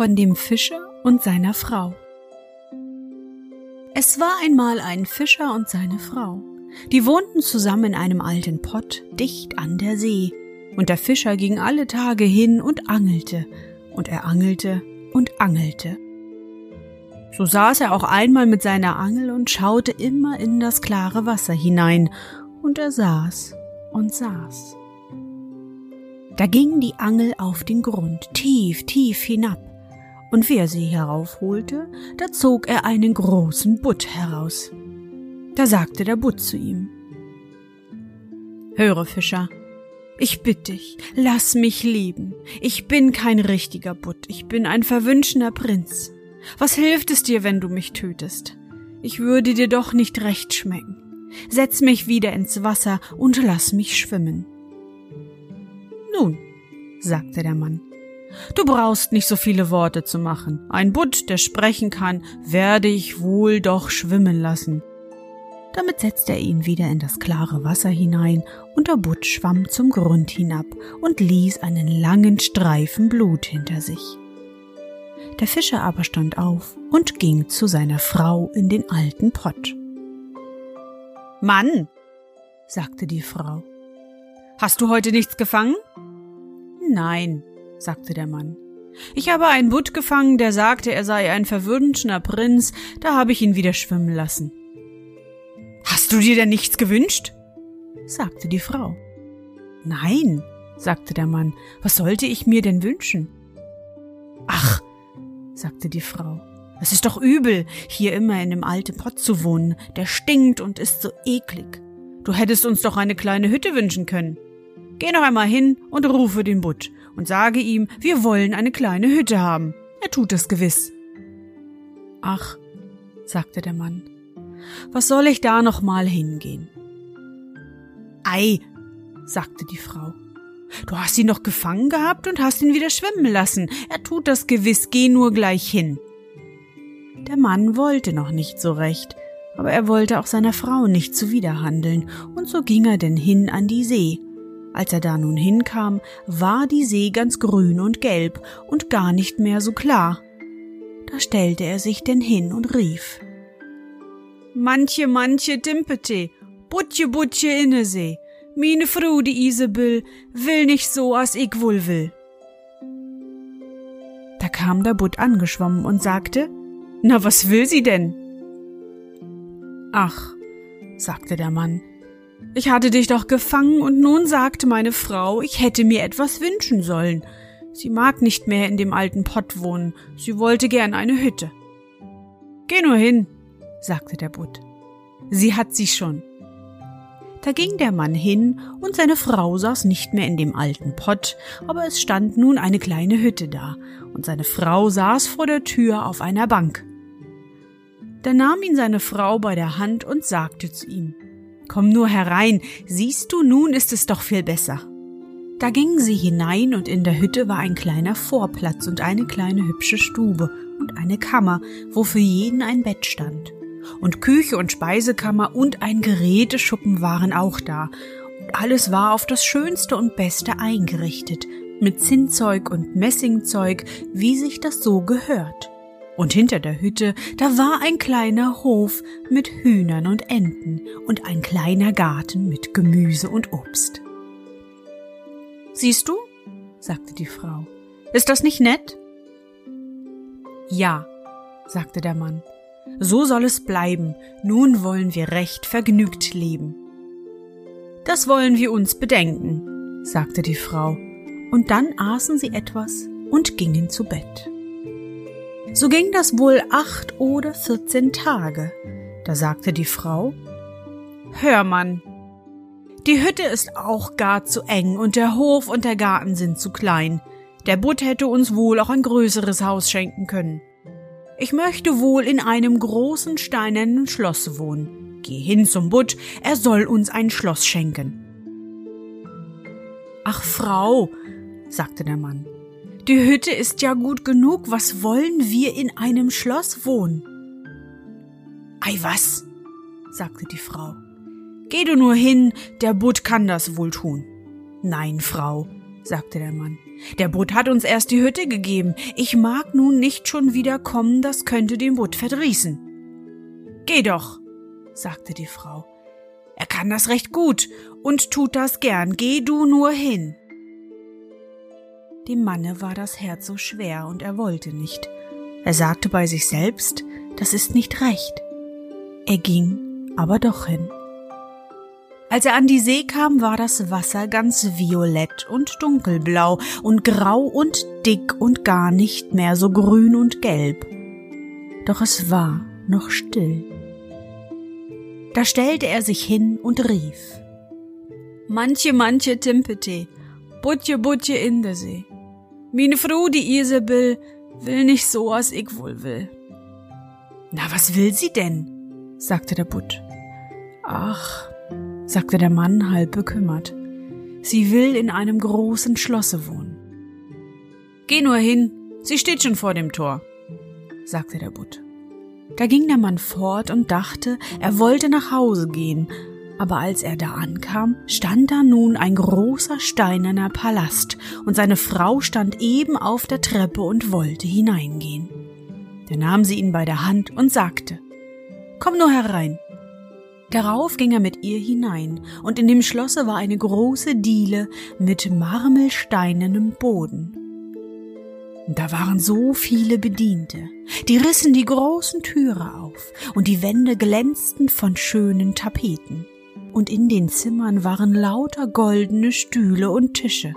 Von dem Fischer und seiner Frau. Es war einmal ein Fischer und seine Frau. Die wohnten zusammen in einem alten Pott dicht an der See, und der Fischer ging alle Tage hin und angelte, und er angelte und angelte so saß er auch einmal mit seiner Angel und schaute immer in das klare Wasser hinein, und er saß und saß. Da ging die Angel auf den Grund, tief, tief hinab, und wie er sie heraufholte, da zog er einen großen Butt heraus. Da sagte der Butt zu ihm Höre, Fischer, ich bitte dich, lass mich leben. Ich bin kein richtiger Butt, ich bin ein verwünschener Prinz. Was hilft es dir, wenn du mich tötest? Ich würde dir doch nicht recht schmecken. Setz mich wieder ins Wasser und lass mich schwimmen. Nun, sagte der Mann, du brauchst nicht so viele Worte zu machen. Ein Butt, der sprechen kann, werde ich wohl doch schwimmen lassen. Damit setzte er ihn wieder in das klare Wasser hinein, und der Butt schwamm zum Grund hinab und ließ einen langen Streifen Blut hinter sich. Der Fischer aber stand auf und ging zu seiner Frau in den alten Pott. Mann, sagte die Frau, hast du heute nichts gefangen? Nein, sagte der Mann. Ich habe einen Butt gefangen, der sagte, er sei ein verwünschener Prinz, da habe ich ihn wieder schwimmen lassen. Hast du dir denn nichts gewünscht? sagte die Frau. Nein, sagte der Mann, was sollte ich mir denn wünschen? Ach, sagte die Frau. Es ist doch übel, hier immer in dem alten Pott zu wohnen. Der stinkt und ist so eklig. Du hättest uns doch eine kleine Hütte wünschen können. Geh noch einmal hin und rufe den Butt und sage ihm, wir wollen eine kleine Hütte haben. Er tut es gewiss. Ach, sagte der Mann, was soll ich da noch mal hingehen? Ei, sagte die Frau, Du hast ihn doch gefangen gehabt und hast ihn wieder schwimmen lassen. Er tut das gewiss, geh nur gleich hin. Der Mann wollte noch nicht so recht, aber er wollte auch seiner Frau nicht zuwiderhandeln, und so ging er denn hin an die See. Als er da nun hinkam, war die See ganz grün und gelb und gar nicht mehr so klar. Da stellte er sich denn hin und rief Manche, manche Timpete, Butje, Butje Innesee, Mine Frau, die Isabel, will nicht so, als ich wohl will. Da kam der Butt angeschwommen und sagte, Na, was will sie denn? Ach, sagte der Mann, ich hatte dich doch gefangen und nun sagte meine Frau, ich hätte mir etwas wünschen sollen. Sie mag nicht mehr in dem alten Pott wohnen, sie wollte gern eine Hütte. Geh nur hin, sagte der Butt. Sie hat sie schon. Da ging der Mann hin, und seine Frau saß nicht mehr in dem alten Pott, aber es stand nun eine kleine Hütte da, und seine Frau saß vor der Tür auf einer Bank. Da nahm ihn seine Frau bei der Hand und sagte zu ihm Komm nur herein, siehst du, nun ist es doch viel besser. Da gingen sie hinein, und in der Hütte war ein kleiner Vorplatz und eine kleine hübsche Stube und eine Kammer, wo für jeden ein Bett stand und Küche und Speisekammer und ein Geräteschuppen waren auch da. Und alles war auf das Schönste und Beste eingerichtet, mit Zinnzeug und Messingzeug, wie sich das so gehört. Und hinter der Hütte, da war ein kleiner Hof mit Hühnern und Enten und ein kleiner Garten mit Gemüse und Obst. Siehst du? sagte die Frau. Ist das nicht nett? Ja, sagte der Mann. So soll es bleiben. Nun wollen wir recht vergnügt leben. Das wollen wir uns bedenken, sagte die Frau, und dann aßen sie etwas und gingen zu Bett. So ging das wohl acht oder vierzehn Tage. Da sagte die Frau Hör, Mann, die Hütte ist auch gar zu eng und der Hof und der Garten sind zu klein. Der Butt hätte uns wohl auch ein größeres Haus schenken können. Ich möchte wohl in einem großen steinernen Schloss wohnen. Geh hin zum Butt, er soll uns ein Schloss schenken. Ach, Frau, sagte der Mann, die Hütte ist ja gut genug, was wollen wir in einem Schloss wohnen? Ei was, sagte die Frau. Geh du nur hin, der Butt kann das wohl tun. Nein, Frau, sagte der Mann. Der Butt hat uns erst die Hütte gegeben. Ich mag nun nicht schon wieder kommen, das könnte den Butt verdrießen. Geh doch, sagte die Frau. Er kann das recht gut und tut das gern. Geh du nur hin. Dem Manne war das Herz so schwer und er wollte nicht. Er sagte bei sich selbst, das ist nicht recht. Er ging aber doch hin. Als er an die See kam, war das Wasser ganz violett und dunkelblau und grau und dick und gar nicht mehr so grün und gelb. Doch es war noch still. Da stellte er sich hin und rief. Manche, manche Timpete, Butje, Butje in der See. Mine Frau, die Isabel, will nicht so, als ich wohl will. Na, was will sie denn? sagte der Butt. Ach, sagte der Mann halb bekümmert. Sie will in einem großen Schlosse wohnen. Geh nur hin, sie steht schon vor dem Tor, sagte der Butt. Da ging der Mann fort und dachte, er wollte nach Hause gehen, aber als er da ankam, stand da nun ein großer steinerner Palast, und seine Frau stand eben auf der Treppe und wollte hineingehen. Da nahm sie ihn bei der Hand und sagte Komm nur herein, Darauf ging er mit ihr hinein, und in dem Schlosse war eine große Diele mit marmelsteinernem Boden. Da waren so viele Bediente, die rissen die großen Türe auf, und die Wände glänzten von schönen Tapeten, und in den Zimmern waren lauter goldene Stühle und Tische,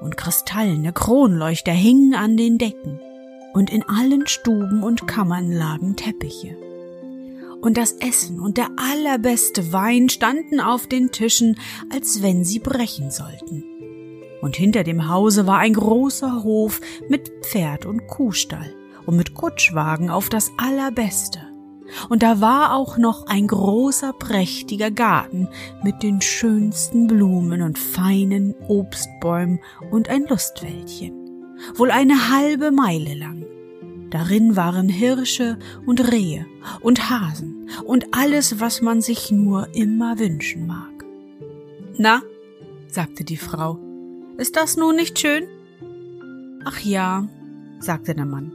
und kristallene Kronleuchter hingen an den Decken, und in allen Stuben und Kammern lagen Teppiche und das Essen und der allerbeste Wein standen auf den Tischen, als wenn sie brechen sollten. Und hinter dem Hause war ein großer Hof mit Pferd und Kuhstall und mit Kutschwagen auf das allerbeste. Und da war auch noch ein großer prächtiger Garten mit den schönsten Blumen und feinen Obstbäumen und ein Lustwäldchen, wohl eine halbe Meile lang. Darin waren Hirsche und Rehe und Hasen und alles, was man sich nur immer wünschen mag. Na, sagte die Frau, ist das nun nicht schön? Ach ja, sagte der Mann.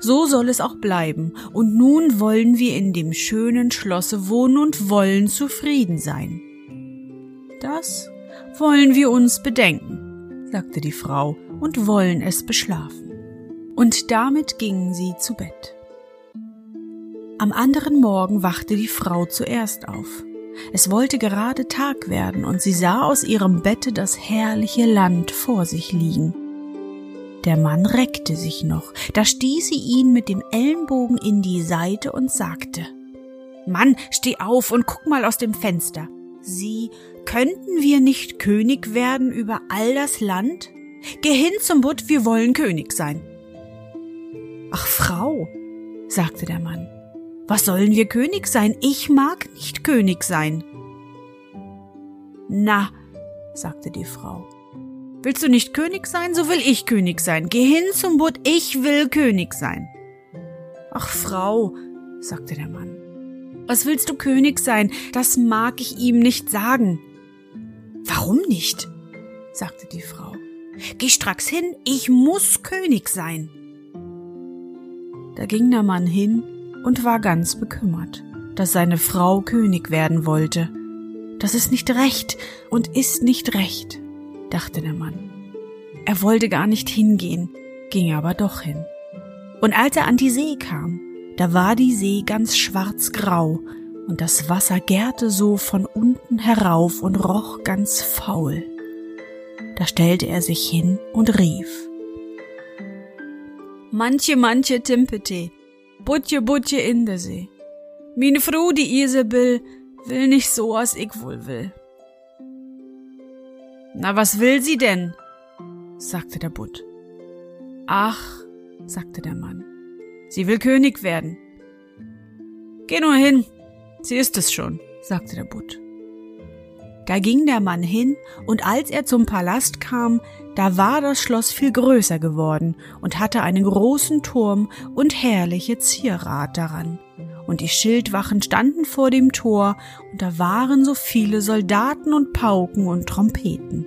So soll es auch bleiben, und nun wollen wir in dem schönen Schlosse wohnen und wollen zufrieden sein. Das wollen wir uns bedenken, sagte die Frau, und wollen es beschlafen und damit gingen sie zu Bett. Am anderen Morgen wachte die Frau zuerst auf. Es wollte gerade Tag werden, und sie sah aus ihrem Bette das herrliche Land vor sich liegen. Der Mann reckte sich noch, da stieß sie ihn mit dem Ellenbogen in die Seite und sagte Mann, steh auf und guck mal aus dem Fenster. Sie, könnten wir nicht König werden über all das Land? Geh hin zum Butt, wir wollen König sein. Ach Frau, sagte der Mann, was sollen wir König sein? Ich mag nicht König sein. Na, sagte die Frau, willst du nicht König sein, so will ich König sein. Geh hin zum Butt, ich will König sein. Ach Frau, sagte der Mann, was willst du König sein? Das mag ich ihm nicht sagen. Warum nicht? sagte die Frau. Geh stracks hin, ich muss König sein. Da ging der Mann hin und war ganz bekümmert, dass seine Frau König werden wollte. Das ist nicht recht und ist nicht recht. Dachte der Mann. Er wollte gar nicht hingehen, ging aber doch hin. Und als er an die See kam, da war die See ganz schwarzgrau und das Wasser gärte so von unten herauf und roch ganz faul. Da stellte er sich hin und rief. Manche, manche Timpete, Butje, Butje in der See. Mine Frau, die Isabel, will nicht so, als ich wohl will. Na, was will sie denn? sagte der Butt. Ach, sagte der Mann, sie will König werden. Geh nur hin, sie ist es schon, sagte der Butt. Da ging der Mann hin, und als er zum Palast kam, da war das Schloss viel größer geworden und hatte einen großen Turm und herrliche Zierat daran. Und die Schildwachen standen vor dem Tor, und da waren so viele Soldaten und Pauken und Trompeten.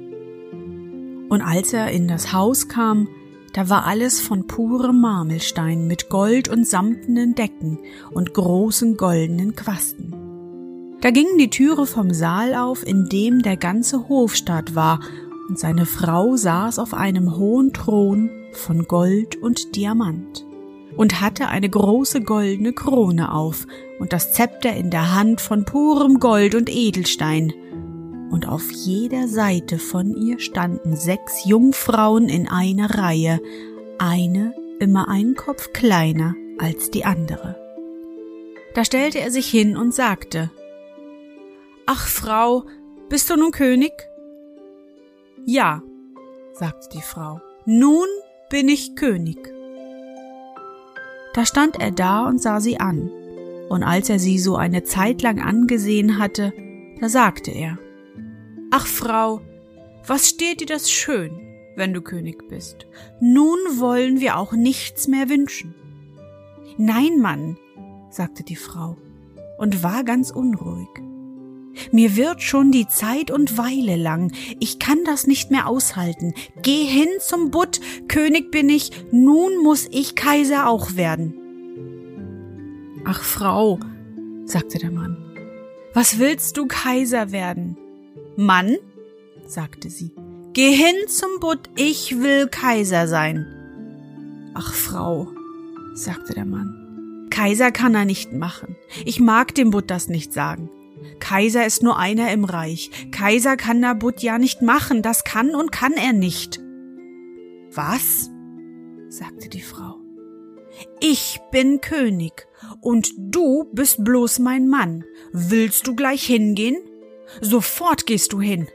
Und als er in das Haus kam, da war alles von purem Marmelstein mit Gold und samtenen Decken und großen goldenen Quasten. Da ging die Türe vom Saal auf, in dem der ganze Hofstaat war, und seine Frau saß auf einem hohen Thron von Gold und Diamant und hatte eine große goldene Krone auf und das Zepter in der Hand von purem Gold und Edelstein. Und auf jeder Seite von ihr standen sechs Jungfrauen in einer Reihe, eine immer einen Kopf kleiner als die andere. Da stellte er sich hin und sagte, Ach Frau, bist du nun König? Ja, sagte die Frau, nun bin ich König. Da stand er da und sah sie an, und als er sie so eine Zeit lang angesehen hatte, da sagte er, Ach Frau, was steht dir das schön, wenn du König bist? Nun wollen wir auch nichts mehr wünschen. Nein, Mann, sagte die Frau und war ganz unruhig. Mir wird schon die Zeit und Weile lang. Ich kann das nicht mehr aushalten. Geh hin zum Butt, König bin ich, nun muss ich Kaiser auch werden. Ach, Frau, sagte der Mann, was willst du Kaiser werden? Mann, sagte sie, geh hin zum Butt, ich will Kaiser sein. Ach, Frau, sagte der Mann, Kaiser kann er nicht machen. Ich mag dem Butt das nicht sagen. Kaiser ist nur einer im Reich. Kaiser kann Nabut ja nicht machen, das kann und kann er nicht. Was? sagte die Frau. Ich bin König und du bist bloß mein Mann. Willst du gleich hingehen? Sofort gehst du hin.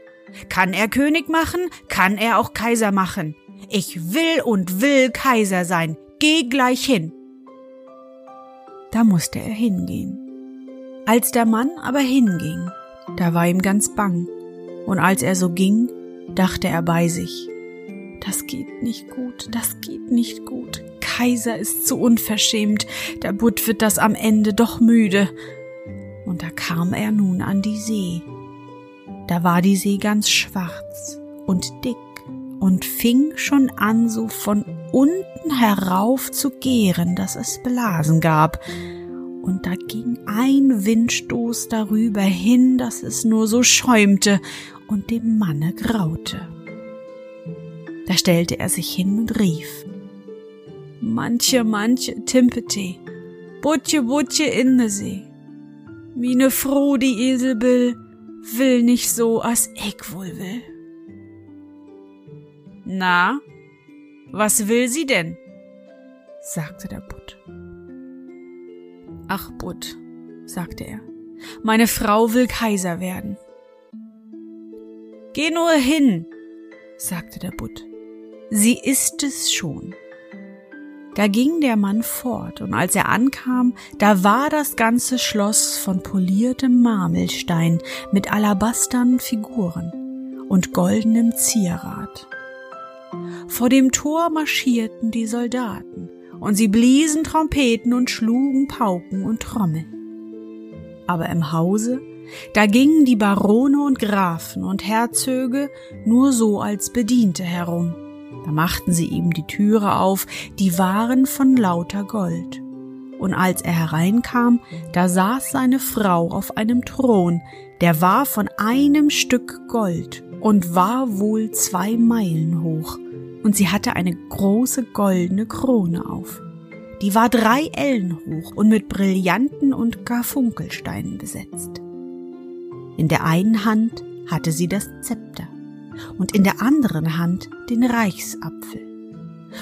Kann er König machen, kann er auch Kaiser machen. Ich will und will Kaiser sein. Geh gleich hin. Da musste er hingehen. Als der Mann aber hinging, da war ihm ganz bang, und als er so ging, dachte er bei sich, das geht nicht gut, das geht nicht gut. Kaiser ist zu unverschämt, der Butt wird das am Ende doch müde. Und da kam er nun an die See. Da war die See ganz schwarz und dick und fing schon an, so von unten herauf zu gären, dass es Blasen gab und da ging ein Windstoß darüber hin, dass es nur so schäumte und dem Manne graute. Da stellte er sich hin und rief Manche, manche Timpete, Butje, Butje in See. Mine Froh, die Eselbill, will nicht so, as ich wohl will. Na, was will sie denn? sagte der Butt. Ach, Butt, sagte er, meine Frau will Kaiser werden. Geh nur hin, sagte der Butt. Sie ist es schon. Da ging der Mann fort, und als er ankam, da war das ganze Schloss von poliertem Marmelstein mit alabasternen Figuren und goldenem Zierat. Vor dem Tor marschierten die Soldaten, und sie bliesen Trompeten und schlugen Pauken und Trommeln. Aber im Hause, da gingen die Barone und Grafen und Herzöge nur so als Bediente herum. Da machten sie ihm die Türe auf, die waren von lauter Gold. und als er hereinkam, da saß seine Frau auf einem Thron, der war von einem Stück Gold und war wohl zwei Meilen hoch, und sie hatte eine große goldene Krone auf. Die war drei Ellen hoch und mit Brillanten und Garfunkelsteinen besetzt. In der einen Hand hatte sie das Zepter und in der anderen Hand den Reichsapfel.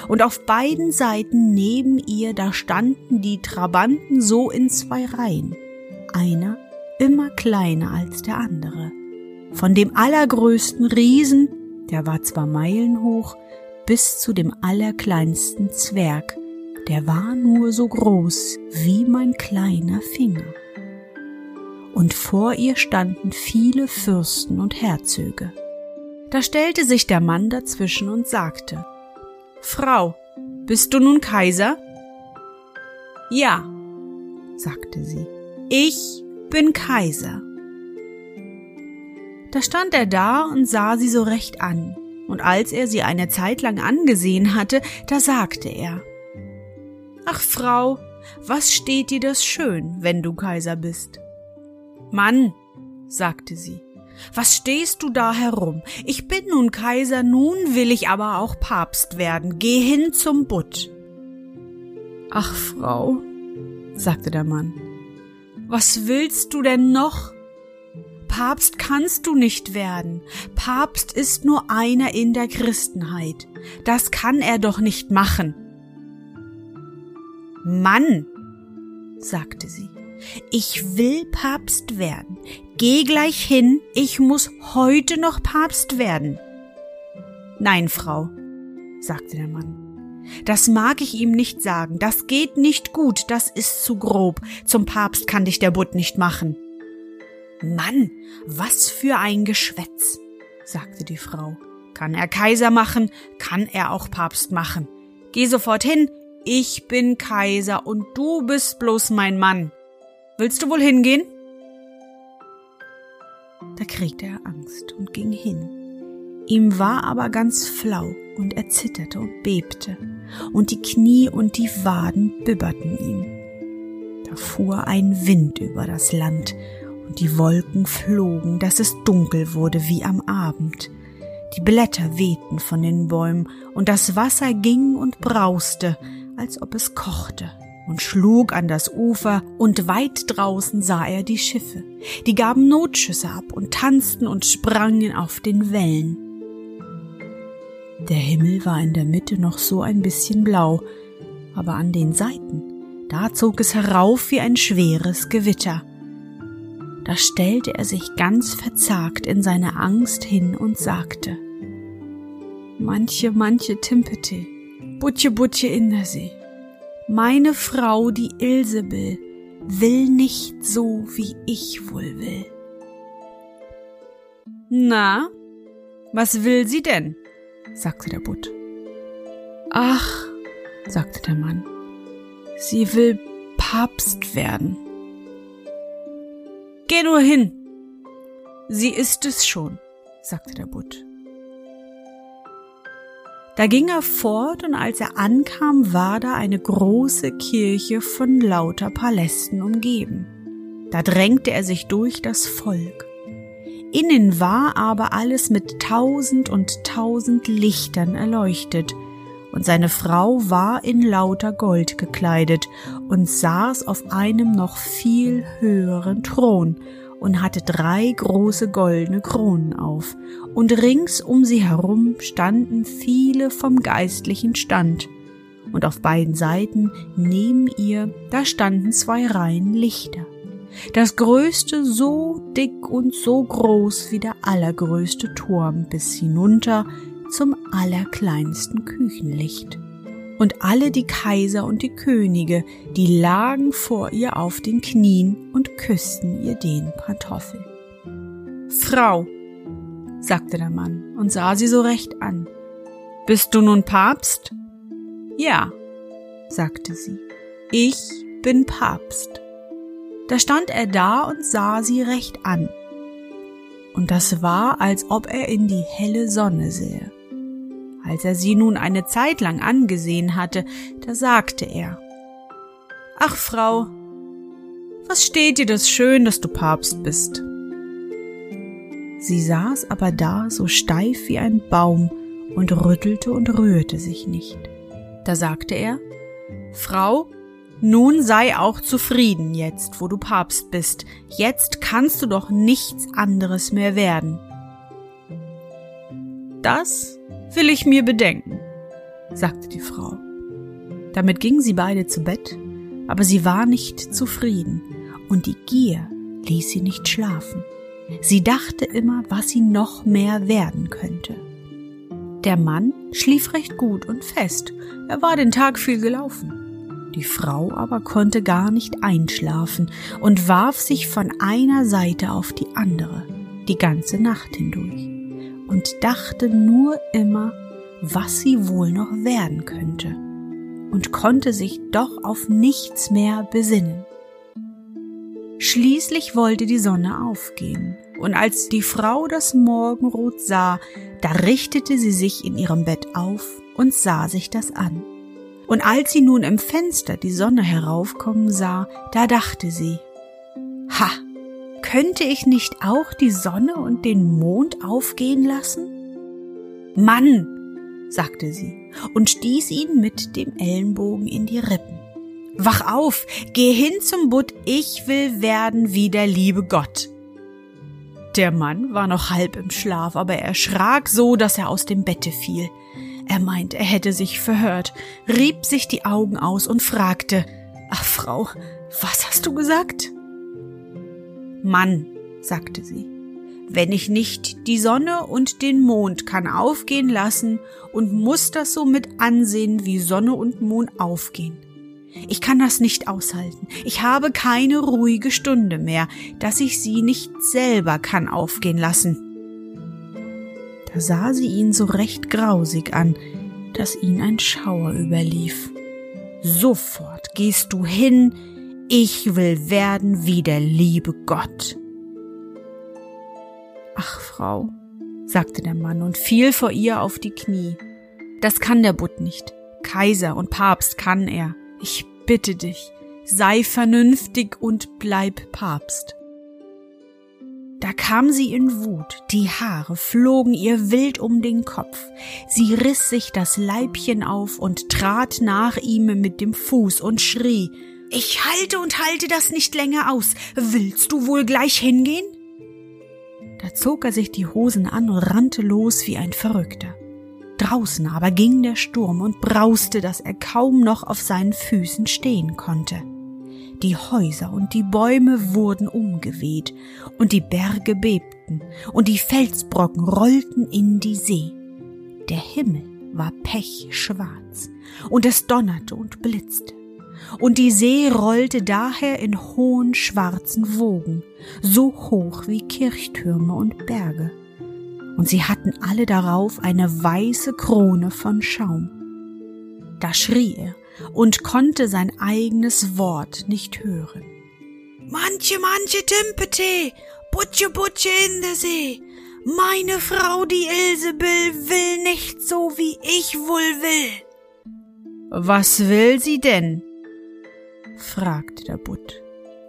Und auf beiden Seiten neben ihr, da standen die Trabanten so in zwei Reihen, einer immer kleiner als der andere. Von dem allergrößten Riesen, der war zwar Meilen hoch, bis zu dem allerkleinsten Zwerg, der war nur so groß wie mein kleiner Finger. Und vor ihr standen viele Fürsten und Herzöge. Da stellte sich der Mann dazwischen und sagte, Frau, bist du nun Kaiser? Ja, sagte sie, ich bin Kaiser. Da stand er da und sah sie so recht an, und als er sie eine Zeit lang angesehen hatte, da sagte er Ach Frau, was steht dir das schön, wenn du Kaiser bist? Mann, sagte sie, was stehst du da herum? Ich bin nun Kaiser, nun will ich aber auch Papst werden. Geh hin zum Butt. Ach, Frau, sagte der Mann, was willst du denn noch? Papst kannst du nicht werden. Papst ist nur einer in der Christenheit. Das kann er doch nicht machen. Mann, sagte sie, ich will Papst werden. Geh gleich hin, ich muss heute noch Papst werden. Nein, Frau, sagte der Mann. Das mag ich ihm nicht sagen, das geht nicht gut, das ist zu grob. Zum Papst kann dich der Butt nicht machen. Mann, was für ein Geschwätz, sagte die Frau. Kann er Kaiser machen, kann er auch Papst machen. Geh sofort hin, ich bin Kaiser und du bist bloß mein Mann. Willst du wohl hingehen? Da kriegte er Angst und ging hin. Ihm war aber ganz flau und er zitterte und bebte, und die Knie und die Waden bibberten ihm. Da fuhr ein Wind über das Land, und die Wolken flogen, dass es dunkel wurde wie am Abend. Die Blätter wehten von den Bäumen, und das Wasser ging und brauste, als ob es kochte und schlug an das Ufer, und weit draußen sah er die Schiffe, die gaben Notschüsse ab und tanzten und sprangen auf den Wellen. Der Himmel war in der Mitte noch so ein bisschen blau, aber an den Seiten, da zog es herauf wie ein schweres Gewitter. Da stellte er sich ganz verzagt in seine Angst hin und sagte, Manche, manche Timpete, Butje, Butje in der See meine Frau, die Ilsebel, will nicht so, wie ich wohl will. Na, was will sie denn? sagte der Butt. Ach, sagte der Mann, sie will Papst werden. Geh nur hin. Sie ist es schon, sagte der Butt. Da ging er fort, und als er ankam, war da eine große Kirche von lauter Palästen umgeben. Da drängte er sich durch das Volk. Innen war aber alles mit tausend und tausend Lichtern erleuchtet, und seine Frau war in lauter Gold gekleidet und saß auf einem noch viel höheren Thron und hatte drei große goldene Kronen auf, und rings um sie herum standen viele vom geistlichen Stand, und auf beiden Seiten neben ihr, da standen zwei Reihen Lichter. Das größte so dick und so groß wie der allergrößte Turm bis hinunter zum allerkleinsten Küchenlicht und alle die Kaiser und die Könige, die lagen vor ihr auf den Knien und küssten ihr den Pantoffel. Frau, sagte der Mann und sah sie so recht an, bist du nun Papst? Ja, sagte sie, ich bin Papst. Da stand er da und sah sie recht an. Und das war, als ob er in die helle Sonne sähe. Als er sie nun eine Zeit lang angesehen hatte, da sagte er Ach, Frau, was steht dir das schön, dass du Papst bist? Sie saß aber da so steif wie ein Baum und rüttelte und rührte sich nicht. Da sagte er, Frau, nun sei auch zufrieden jetzt, wo du Papst bist. Jetzt kannst du doch nichts anderes mehr werden. Das will ich mir bedenken, sagte die Frau. Damit gingen sie beide zu Bett, aber sie war nicht zufrieden, und die Gier ließ sie nicht schlafen. Sie dachte immer, was sie noch mehr werden könnte. Der Mann schlief recht gut und fest, er war den Tag viel gelaufen. Die Frau aber konnte gar nicht einschlafen und warf sich von einer Seite auf die andere, die ganze Nacht hindurch, und dachte nur immer, was sie wohl noch werden könnte, und konnte sich doch auf nichts mehr besinnen. Schließlich wollte die Sonne aufgehen, und als die Frau das Morgenrot sah, da richtete sie sich in ihrem Bett auf und sah sich das an. Und als sie nun im Fenster die Sonne heraufkommen sah, da dachte sie, Ha, könnte ich nicht auch die Sonne und den Mond aufgehen lassen? Mann, sagte sie und stieß ihn mit dem Ellenbogen in die Rippen. Wach auf, geh hin zum Butt, ich will werden wie der liebe Gott. Der Mann war noch halb im Schlaf, aber er erschrak so, dass er aus dem Bette fiel. Er meint, er hätte sich verhört, rieb sich die Augen aus und fragte, Ach Frau, was hast du gesagt? Mann, sagte sie, wenn ich nicht die Sonne und den Mond kann aufgehen lassen und muss das so mit ansehen, wie Sonne und Mond aufgehen. Ich kann das nicht aushalten. Ich habe keine ruhige Stunde mehr, dass ich sie nicht selber kann aufgehen lassen. Da sah sie ihn so recht grausig an, dass ihn ein Schauer überlief. Sofort gehst du hin, ich will werden wie der liebe Gott. Ach, Frau, sagte der Mann und fiel vor ihr auf die Knie. Das kann der Butt nicht. Kaiser und Papst kann er. Ich bitte dich, sei vernünftig und bleib Papst. Da kam sie in Wut, die Haare flogen ihr wild um den Kopf, sie riss sich das Leibchen auf und trat nach ihm mit dem Fuß und schrie Ich halte und halte das nicht länger aus. Willst du wohl gleich hingehen? Da zog er sich die Hosen an und rannte los wie ein Verrückter. Draußen aber ging der Sturm und brauste, dass er kaum noch auf seinen Füßen stehen konnte. Die Häuser und die Bäume wurden umgeweht, und die Berge bebten, und die Felsbrocken rollten in die See. Der Himmel war pechschwarz, und es donnerte und blitzte, und die See rollte daher in hohen schwarzen Wogen, so hoch wie Kirchtürme und Berge, und sie hatten alle darauf eine weiße Krone von Schaum. Da schrie er und konnte sein eigenes Wort nicht hören. Manche, manche Timpete, Butche, Butche in der See. Meine Frau, die Ilsebill, will nicht so, wie ich wohl will. Was will sie denn? Fragte der Butt.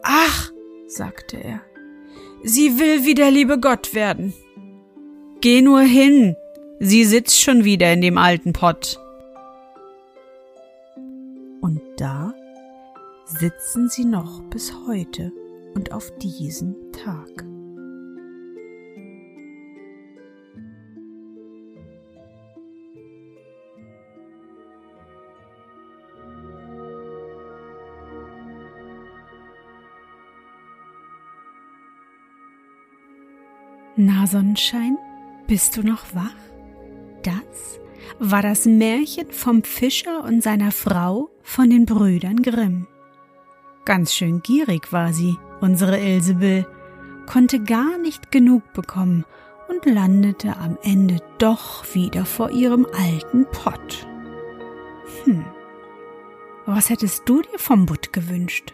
Ach, sagte er, sie will wie der liebe Gott werden. Geh nur hin, sie sitzt schon wieder in dem alten Pott. Und da sitzen sie noch bis heute und auf diesen Tag. Na Sonnenschein, bist du noch wach? Das war das Märchen vom Fischer und seiner Frau von den Brüdern Grimm. Ganz schön gierig war sie, unsere Ilsebill, konnte gar nicht genug bekommen und landete am Ende doch wieder vor ihrem alten Pott. Hm, was hättest du dir vom Butt gewünscht?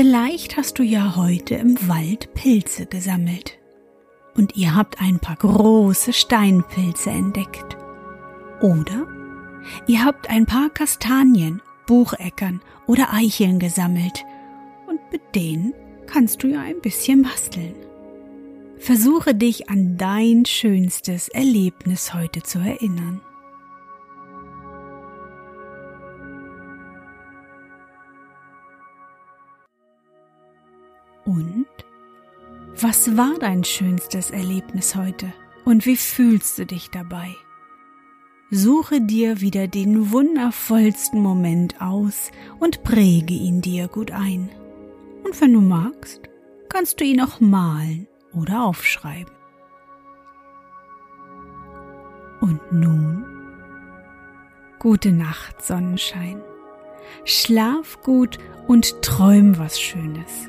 Vielleicht hast du ja heute im Wald Pilze gesammelt und ihr habt ein paar große Steinpilze entdeckt. Oder ihr habt ein paar Kastanien, Bucheckern oder Eicheln gesammelt und mit denen kannst du ja ein bisschen basteln. Versuche dich an dein schönstes Erlebnis heute zu erinnern. Und was war dein schönstes Erlebnis heute und wie fühlst du dich dabei? Suche dir wieder den wundervollsten Moment aus und präge ihn dir gut ein. Und wenn du magst, kannst du ihn auch malen oder aufschreiben. Und nun, gute Nacht, Sonnenschein. Schlaf gut und träum was Schönes.